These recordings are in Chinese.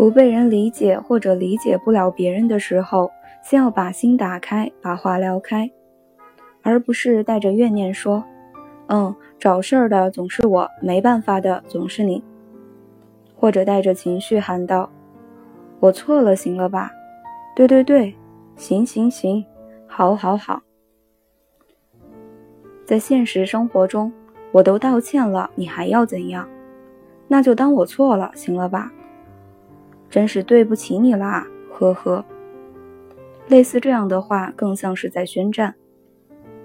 不被人理解或者理解不了别人的时候，先要把心打开，把话聊开，而不是带着怨念说：“嗯，找事儿的总是我，没办法的总是你。”或者带着情绪喊道：“我错了，行了吧？对对对，行行行，好好好。”在现实生活中，我都道歉了，你还要怎样？那就当我错了，行了吧？真是对不起你啦，呵呵。类似这样的话，更像是在宣战。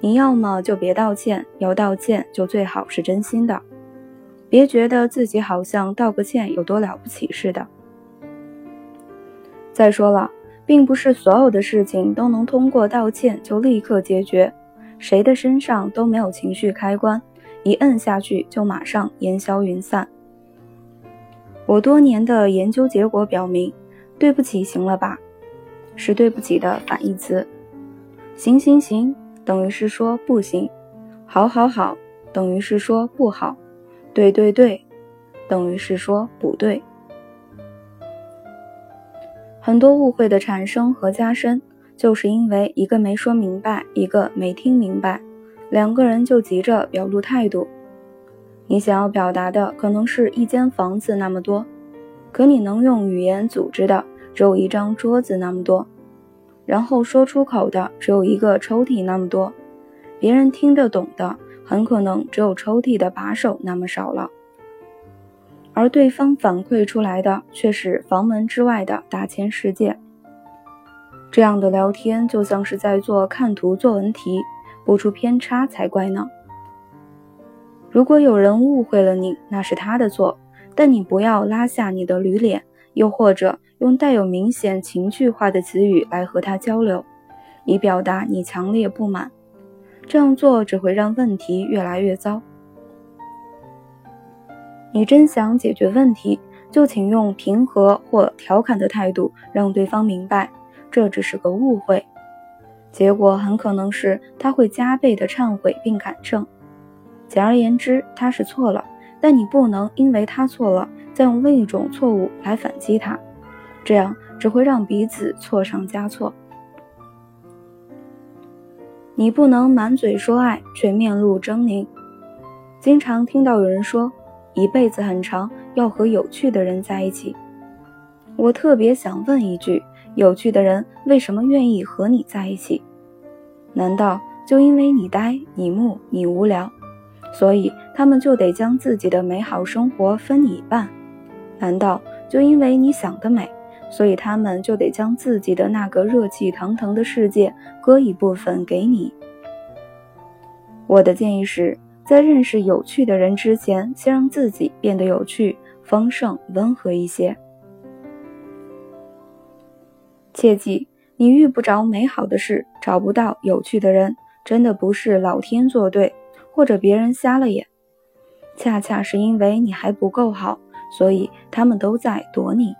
你要么就别道歉，要道歉就最好是真心的，别觉得自己好像道个歉有多了不起似的。再说了，并不是所有的事情都能通过道歉就立刻解决。谁的身上都没有情绪开关，一摁下去就马上烟消云散。我多年的研究结果表明，对不起，行了吧，是对不起的反义词。行行行等于是说不行，好好好等于是说不好，对对对等于是说不对。很多误会的产生和加深。就是因为一个没说明白，一个没听明白，两个人就急着表露态度。你想要表达的可能是一间房子那么多，可你能用语言组织的只有一张桌子那么多，然后说出口的只有一个抽屉那么多，别人听得懂的很可能只有抽屉的把手那么少了，而对方反馈出来的却是房门之外的大千世界。这样的聊天就像是在做看图作文题，不出偏差才怪呢。如果有人误会了你，那是他的错，但你不要拉下你的驴脸，又或者用带有明显情绪化的词语来和他交流，以表达你强烈不满。这样做只会让问题越来越糟。你真想解决问题，就请用平和或调侃的态度让对方明白。这只是个误会，结果很可能是他会加倍的忏悔并改正。简而言之，他是错了，但你不能因为他错了，再用另一种错误来反击他，这样只会让彼此错上加错。你不能满嘴说爱，却面露狰狞。经常听到有人说，一辈子很长，要和有趣的人在一起。我特别想问一句。有趣的人为什么愿意和你在一起？难道就因为你呆、你木、你无聊，所以他们就得将自己的美好生活分你一半？难道就因为你想得美，所以他们就得将自己的那个热气腾腾的世界割一部分给你？我的建议是在认识有趣的人之前，先让自己变得有趣、丰盛、温和一些。切记，你遇不着美好的事，找不到有趣的人，真的不是老天作对，或者别人瞎了眼，恰恰是因为你还不够好，所以他们都在躲你。